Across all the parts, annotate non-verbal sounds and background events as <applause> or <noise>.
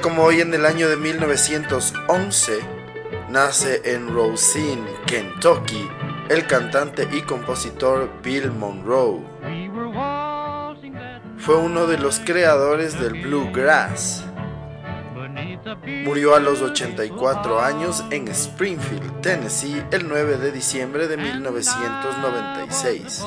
Como hoy en el año de 1911, nace en Rosine, Kentucky, el cantante y compositor Bill Monroe. Fue uno de los creadores del bluegrass. Murió a los 84 años en Springfield, Tennessee, el 9 de diciembre de 1996.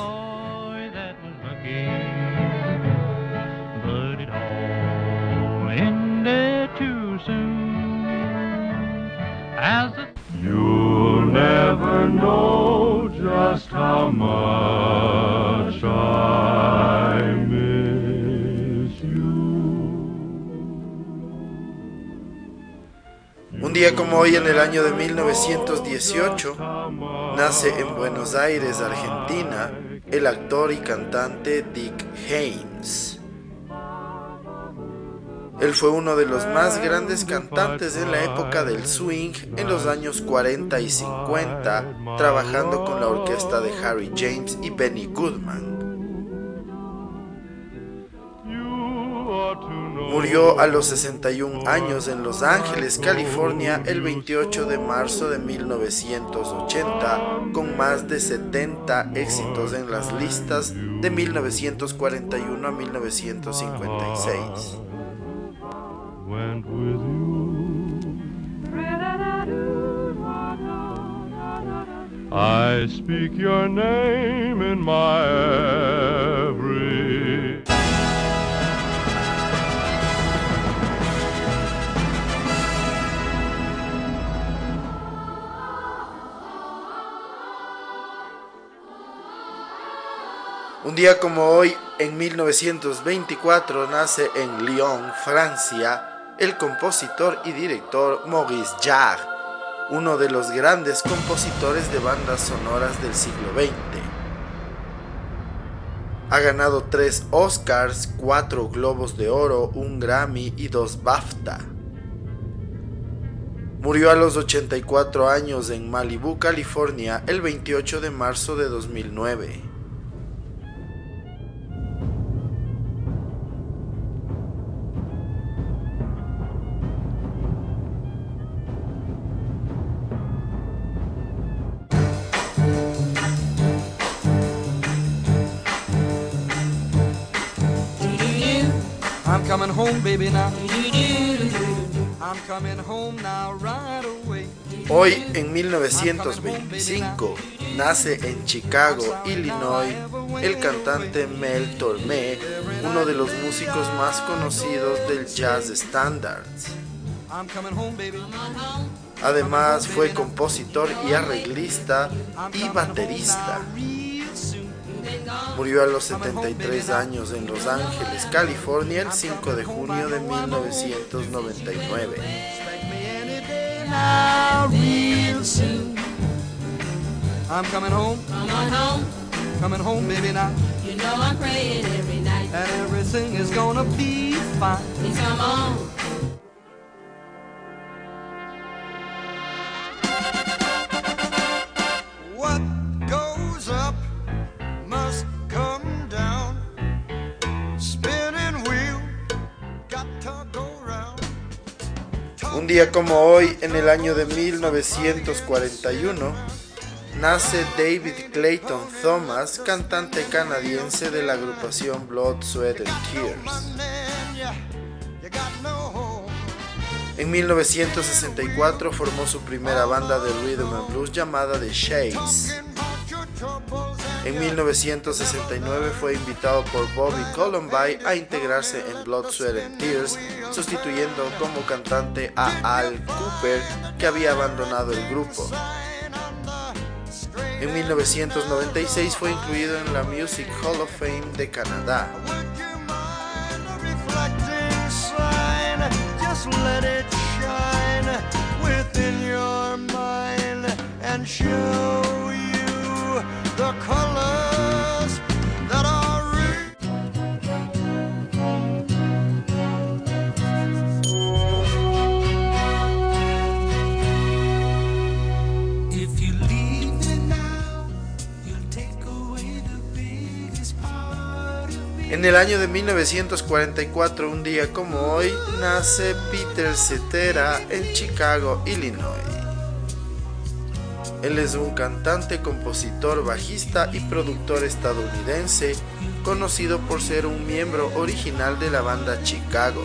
Como hoy en el año de 1918 nace en Buenos Aires, Argentina, el actor y cantante Dick Haynes. Él fue uno de los más grandes cantantes en la época del swing en los años 40 y 50, trabajando con la orquesta de Harry James y Benny Goodman. Murió a los 61 años en Los Ángeles, California, el 28 de marzo de 1980, con más de 70 éxitos en las listas de 1941 a 1956. I speak your name in my. Un día como hoy, en 1924, nace en Lyon, Francia, el compositor y director Maurice Jarre, uno de los grandes compositores de bandas sonoras del siglo XX. Ha ganado tres Oscars, cuatro Globos de Oro, un Grammy y dos BAFTA. Murió a los 84 años en Malibu, California, el 28 de marzo de 2009. I'm coming home, baby, now. I'm coming home now, right away. Hoy, en 1925, nace en Chicago, Illinois, el cantante Mel Tormé, uno de los músicos más conocidos del jazz baby. Además, fue compositor y arreglista y baterista. Murió a los 73 años en Los Ángeles, California, el 5 de junio de 1999. Now, real soon. I'm coming home, home, coming home, baby, now. you know I'm praying every night. And everything is gonna be fine. Please come on. Día como hoy, en el año de 1941, nace David Clayton Thomas, cantante canadiense de la agrupación Blood, Sweat and Tears. En 1964 formó su primera banda de rhythm and blues llamada The Shades. En 1969 fue invitado por Bobby Columbine a integrarse en Blood, Sweat and Tears, sustituyendo como cantante a Al Cooper, que había abandonado el grupo. En 1996 fue incluido en la Music Hall of Fame de Canadá. En el año de 1944, un día como hoy, nace Peter Cetera en Chicago, Illinois. Él es un cantante, compositor, bajista y productor estadounidense, conocido por ser un miembro original de la banda Chicago.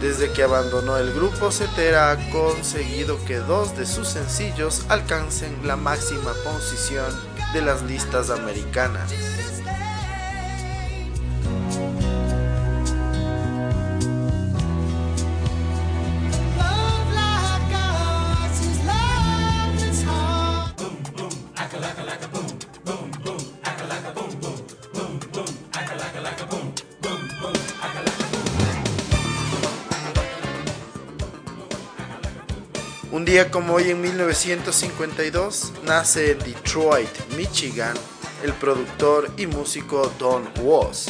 Desde que abandonó el grupo, Cetera ha conseguido que dos de sus sencillos alcancen la máxima posición de las listas americanas. Como hoy en 1952 nace en Detroit, Michigan, el productor y músico Don Was.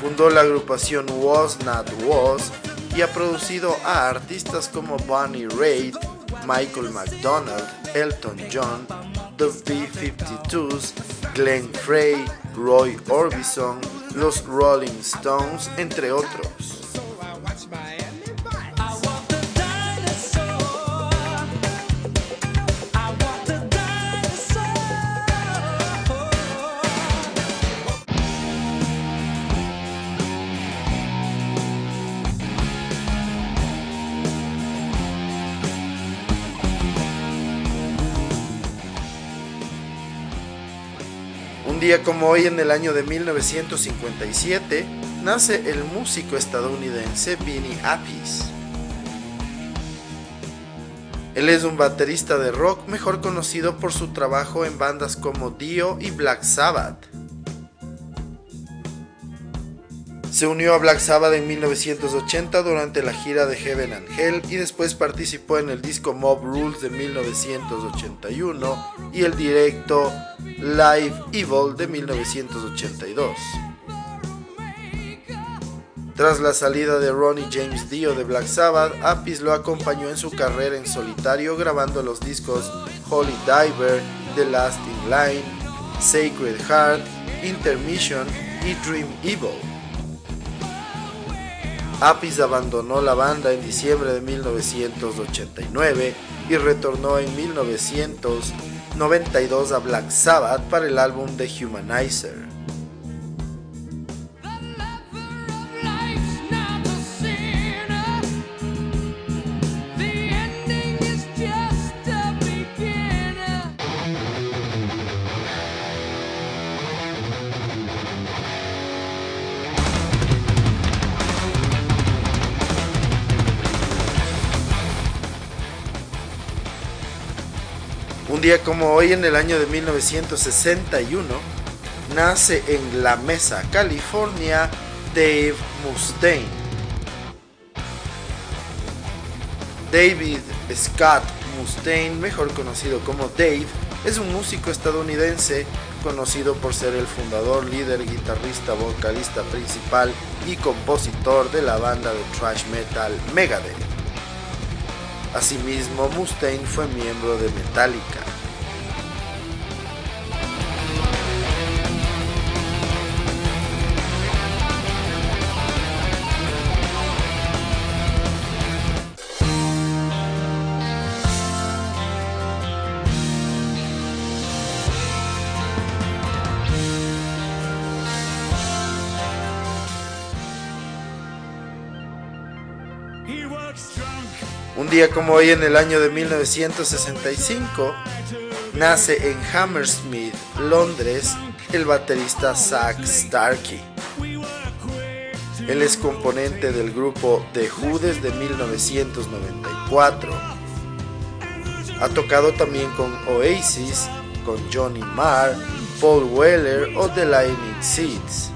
Fundó la agrupación Was Not Was y ha producido a artistas como Bonnie Raitt, Michael McDonald, Elton John, The B-52s, Glenn Frey, Roy Orbison, los Rolling Stones, entre otros. Como hoy en el año de 1957 nace el músico estadounidense Vinnie Appice. Él es un baterista de rock mejor conocido por su trabajo en bandas como Dio y Black Sabbath. Se unió a Black Sabbath en 1980 durante la gira de Heaven and Hell y después participó en el disco Mob Rules de 1981 y el directo Live Evil de 1982. Tras la salida de Ronnie James Dio de Black Sabbath, Apis lo acompañó en su carrera en solitario grabando los discos Holy Diver, The Last in Line, Sacred Heart, Intermission y Dream Evil. Apis abandonó la banda en diciembre de 1989 y retornó en 1992 a Black Sabbath para el álbum The Humanizer. Como hoy, en el año de 1961, nace en La Mesa, California, Dave Mustaine. David Scott Mustaine, mejor conocido como Dave, es un músico estadounidense conocido por ser el fundador, líder, guitarrista, vocalista principal y compositor de la banda de thrash metal Megadeth. Asimismo, Mustaine fue miembro de Metallica. Como hoy en el año de 1965, nace en Hammersmith, Londres, el baterista Zach Starkey. Él es componente del grupo The Who desde 1994. Ha tocado también con Oasis, con Johnny Marr, Paul Weller o The Lightning Seeds.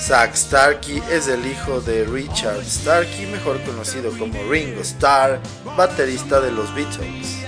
Zack Starkey es el hijo de Richard Starkey, mejor conocido como Ringo Starr, baterista de los Beatles.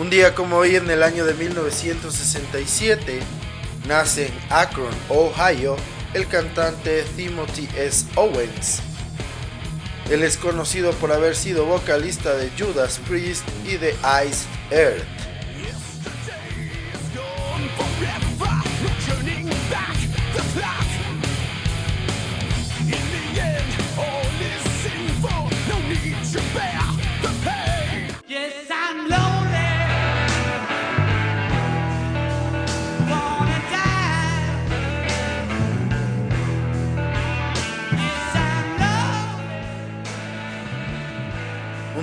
Un día como hoy en el año de 1967, nace en Akron, Ohio, el cantante Timothy S. Owens. Él es conocido por haber sido vocalista de Judas Priest y de Ice Earth.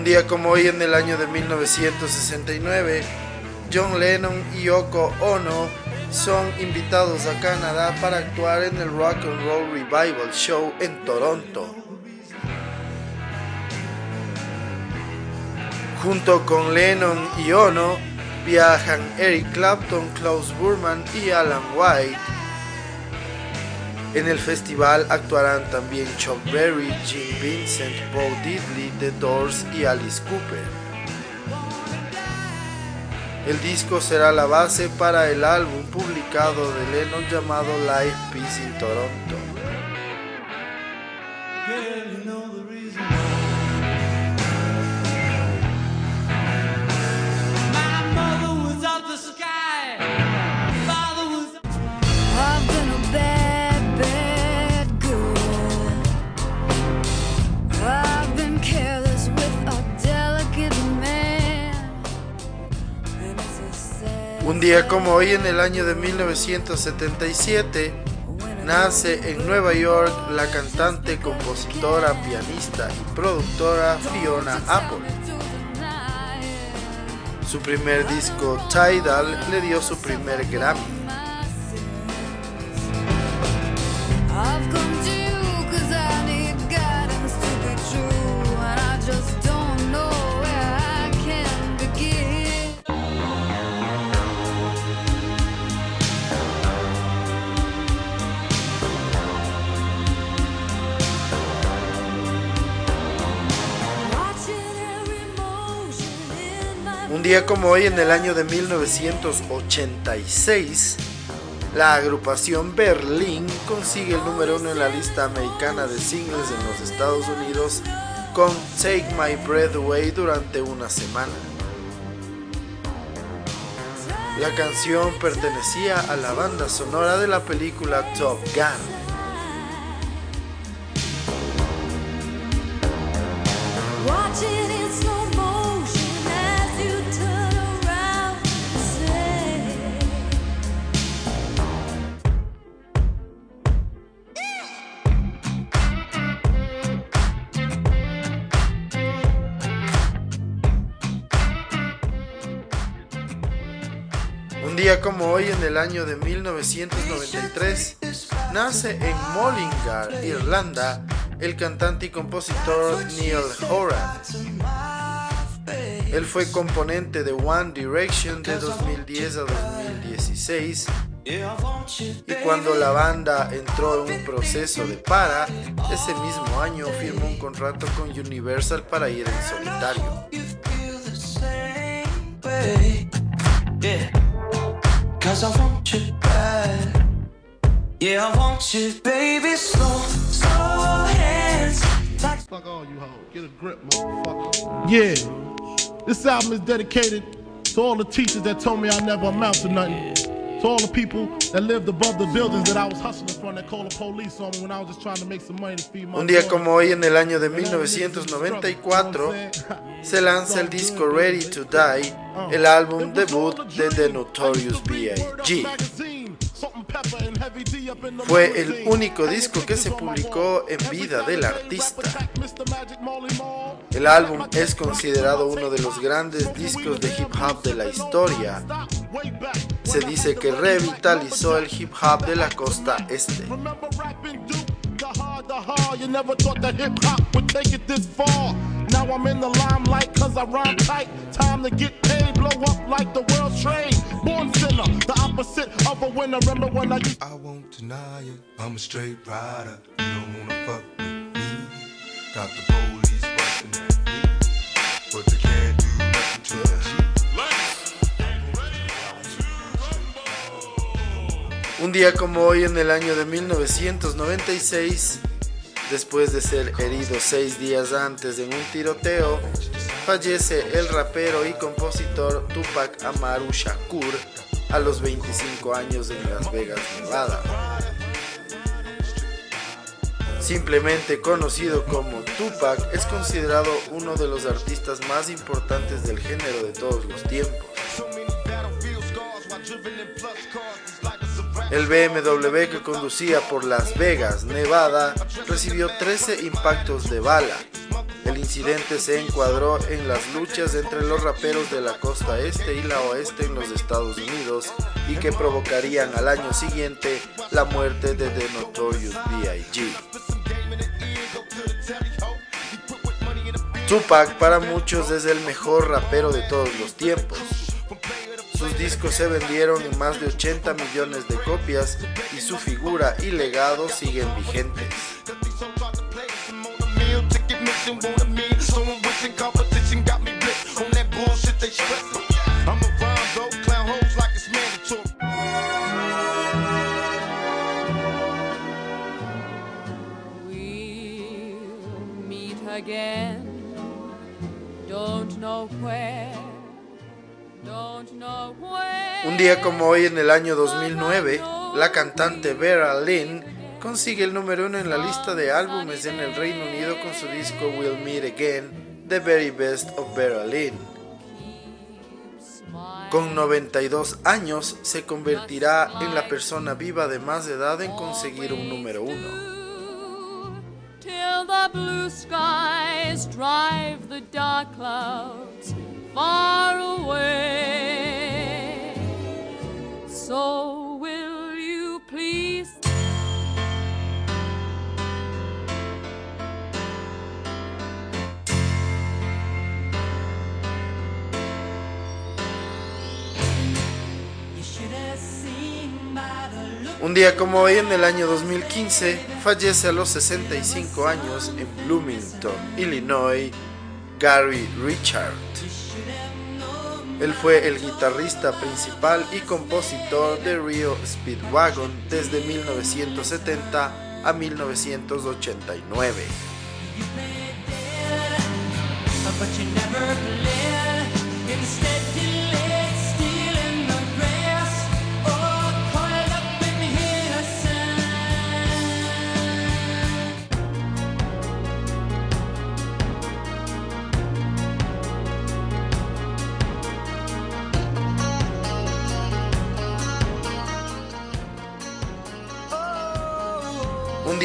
Día como hoy en el año de 1969, John Lennon y Yoko Ono son invitados a Canadá para actuar en el Rock and Roll Revival Show en Toronto. Junto con Lennon y Ono viajan Eric Clapton, Klaus Burman y Alan White. En el festival actuarán también Chuck Berry, Jim Vincent, Bo Diddley, The Doors y Alice Cooper. El disco será la base para el álbum publicado de Lennon llamado Live Peace in Toronto. Un día como hoy en el año de 1977, nace en Nueva York la cantante, compositora, pianista y productora Fiona Apple. Su primer disco Tidal le dio su primer Grammy. Día como hoy en el año de 1986, la agrupación Berlín consigue el número uno en la lista americana de singles en los Estados Unidos con Take My Breath Away durante una semana. La canción pertenecía a la banda sonora de la película Top Gun. Año de 1993, nace en Mullingar, Irlanda, el cantante y compositor Neil Horan. Él fue componente de One Direction de 2010 a 2016 y cuando la banda entró en un proceso de para, ese mismo año firmó un contrato con Universal para ir en solitario. Cause I want you bad. Yeah, I want you, baby, slow, slow hands. Like Fuck all you hoes. Get a grip, motherfucker. Yeah. This album is dedicated to all the teachers that told me I never amount to nothing. To all the people that lived above the buildings that I was hustling from that called the police on me when I was just trying to make some money to feed my Un día como hoy en el año de 1994 <laughs> se lanza el disco Ready to Die, el álbum debut de The Notorious B.I.G. Fue el único disco que se publicó en vida del artista. El álbum es considerado uno de los grandes discos de hip hop de la historia. Se dice que revitalizó el hip hop de la costa este. Now I'm in the limelight cause I rhyme tight. Time to get paid, blow up like the world's trade. Born sinner, the opposite of a winner. Remember when I used I won't deny it. I'm a straight rider. You don't wanna fuck with me. Got the police busting at me, but they can't do nothing to G. Un día como hoy en el año de 1996, después de ser herido seis días antes en un tiroteo, fallece el rapero y compositor Tupac Amaru Shakur a los 25 años en Las Vegas, Nevada. Simplemente conocido como Tupac, es considerado uno de los artistas más importantes del género de todos los tiempos. El BMW que conducía por Las Vegas, Nevada, recibió 13 impactos de bala. El incidente se encuadró en las luchas entre los raperos de la costa este y la oeste en los Estados Unidos y que provocarían al año siguiente la muerte de The Notorious B.I.G. Tupac para muchos es el mejor rapero de todos los tiempos. Sus discos se vendieron en más de 80 millones de copias y su figura y legado siguen vigentes. Again. Don't know where. Un día como hoy en el año 2009, la cantante Vera Lynn consigue el número uno en la lista de álbumes en el Reino Unido con su disco We'll Meet Again, The Very Best of Vera Lynn. Con 92 años se convertirá en la persona viva de más edad en conseguir un número uno. The blue skies drive the dark clouds far día como hoy en el año 2015 fallece a los 65 años en Bloomington, Illinois, Gary Richard. Él fue el guitarrista principal y compositor de Rio Speedwagon desde 1970 a 1989. But you never glad. Instead,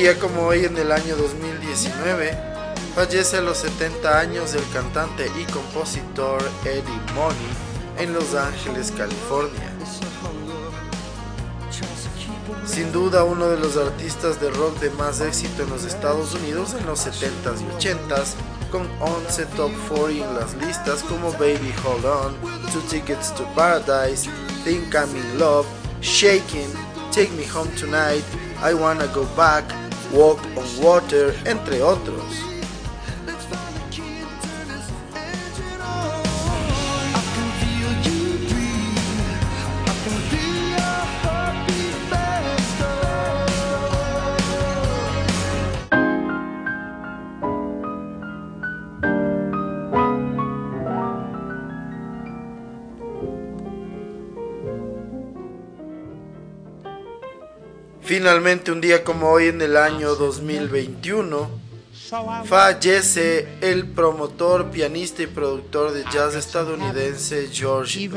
día como hoy en el año 2019, fallece a los 70 años el cantante y compositor Eddie Money en Los Ángeles, California. Sin duda uno de los artistas de rock de más éxito en los Estados Unidos en los 70s y 80s, con 11 top 40 en las listas como Baby Hold On, Two Tickets to Paradise, Think I'm in Love, Shaking, Take Me Home Tonight, I Wanna Go Back, Walk on Water, entre otros. Finalmente, un día como hoy en el año 2021, fallece el promotor, pianista y productor de jazz estadounidense George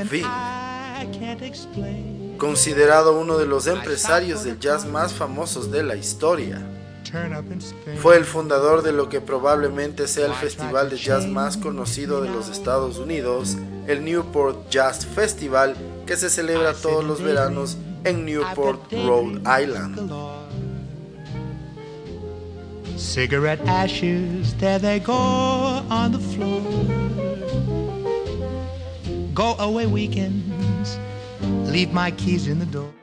explain considerado uno de los empresarios del jazz más famosos de la historia. Fue el fundador de lo que probablemente sea el festival de jazz más conocido de los Estados Unidos, el Newport Jazz Festival, que se celebra todos los veranos en Newport, Rhode Island. Cigarette ashes, there they go on the floor. Go away weekends, leave my keys in the door.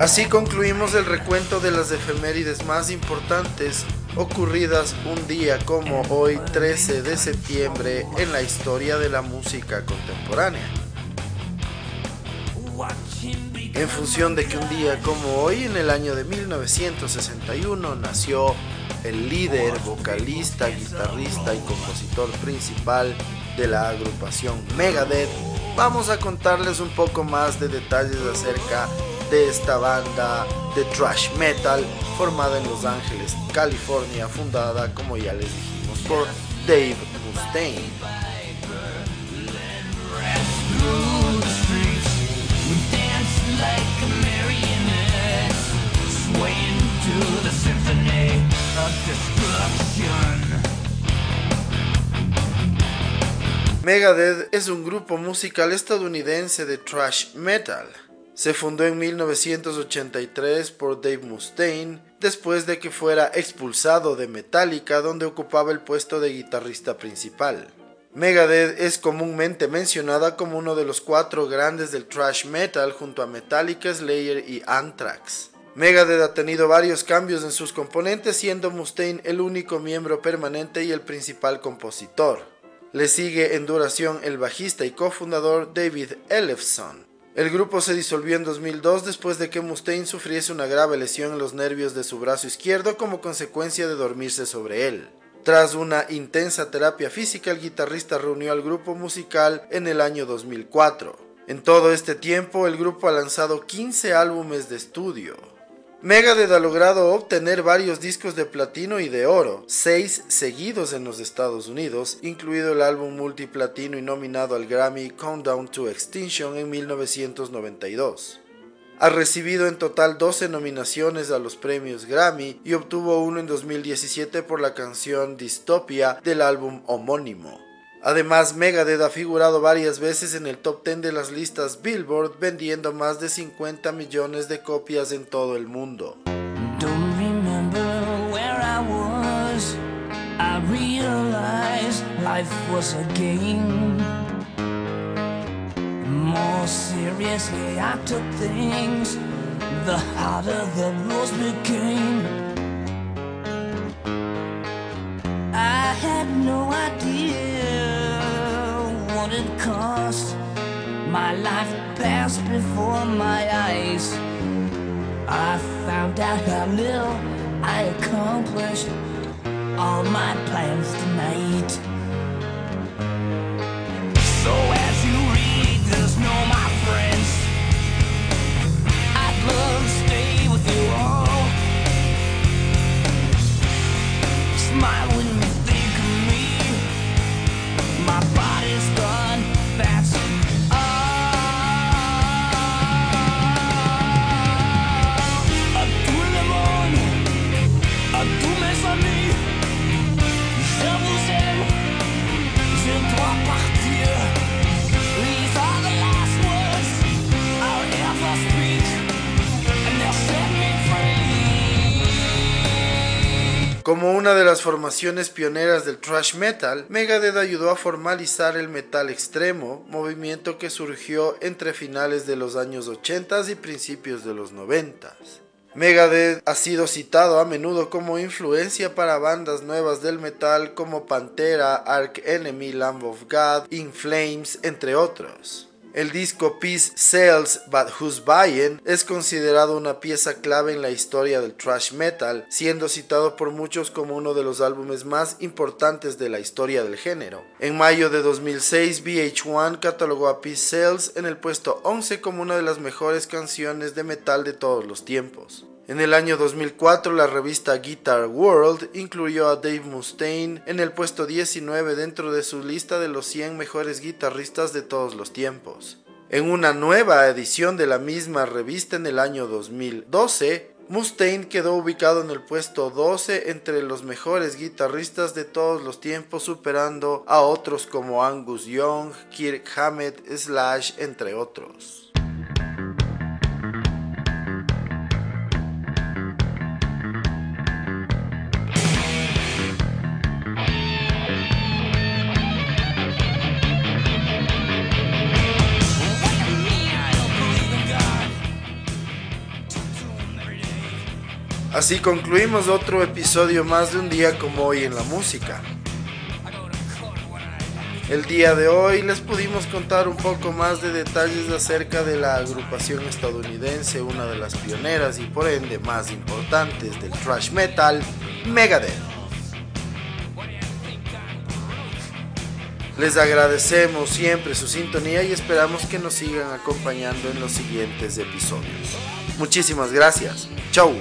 Así concluimos el recuento de las efemérides más importantes ocurridas un día como hoy 13 de septiembre en la historia de la música contemporánea. En función de que un día como hoy en el año de 1961 nació el líder, vocalista, guitarrista y compositor principal de la agrupación Megadeth, vamos a contarles un poco más de detalles acerca de esta banda de thrash metal formada en Los Ángeles, California, fundada, como ya les dijimos, por Dave Mustaine. Megadeth es un grupo musical estadounidense de thrash metal. Se fundó en 1983 por Dave Mustaine después de que fuera expulsado de Metallica donde ocupaba el puesto de guitarrista principal. Megadeth es comúnmente mencionada como uno de los cuatro grandes del thrash metal junto a Metallica, Slayer y Anthrax. Megadeth ha tenido varios cambios en sus componentes siendo Mustaine el único miembro permanente y el principal compositor. Le sigue en duración el bajista y cofundador David Ellefson. El grupo se disolvió en 2002 después de que Mustaine sufriese una grave lesión en los nervios de su brazo izquierdo como consecuencia de dormirse sobre él. Tras una intensa terapia física, el guitarrista reunió al grupo musical en el año 2004. En todo este tiempo, el grupo ha lanzado 15 álbumes de estudio. Megadeth ha logrado obtener varios discos de platino y de oro, seis seguidos en los Estados Unidos, incluido el álbum multiplatino y nominado al Grammy Countdown to Extinction en 1992. Ha recibido en total 12 nominaciones a los premios Grammy y obtuvo uno en 2017 por la canción Dystopia del álbum homónimo. Además, Megadeth ha figurado varias veces en el top 10 de las listas Billboard vendiendo más de 50 millones de copias en todo el mundo. I had no idea cost. My life passed before my eyes. I found out how little I accomplished all my plans tonight. Como una de las formaciones pioneras del thrash metal, Megadeth ayudó a formalizar el metal extremo, movimiento que surgió entre finales de los años 80 y principios de los 90. Megadeth ha sido citado a menudo como influencia para bandas nuevas del metal como Pantera, Ark Enemy, Lamb of God, In Flames, entre otros. El disco Peace Sells But Who's Buying es considerado una pieza clave en la historia del thrash metal, siendo citado por muchos como uno de los álbumes más importantes de la historia del género. En mayo de 2006, VH1 catalogó a Peace Sells en el puesto 11 como una de las mejores canciones de metal de todos los tiempos. En el año 2004, la revista Guitar World incluyó a Dave Mustaine en el puesto 19 dentro de su lista de los 100 mejores guitarristas de todos los tiempos. En una nueva edición de la misma revista en el año 2012, Mustaine quedó ubicado en el puesto 12 entre los mejores guitarristas de todos los tiempos, superando a otros como Angus Young, Kirk Hammett, Slash, entre otros. Así concluimos otro episodio más de un día como hoy en la música. El día de hoy les pudimos contar un poco más de detalles acerca de la agrupación estadounidense, una de las pioneras y por ende más importantes del thrash metal, Megadeth. Les agradecemos siempre su sintonía y esperamos que nos sigan acompañando en los siguientes episodios. Muchísimas gracias. Chau.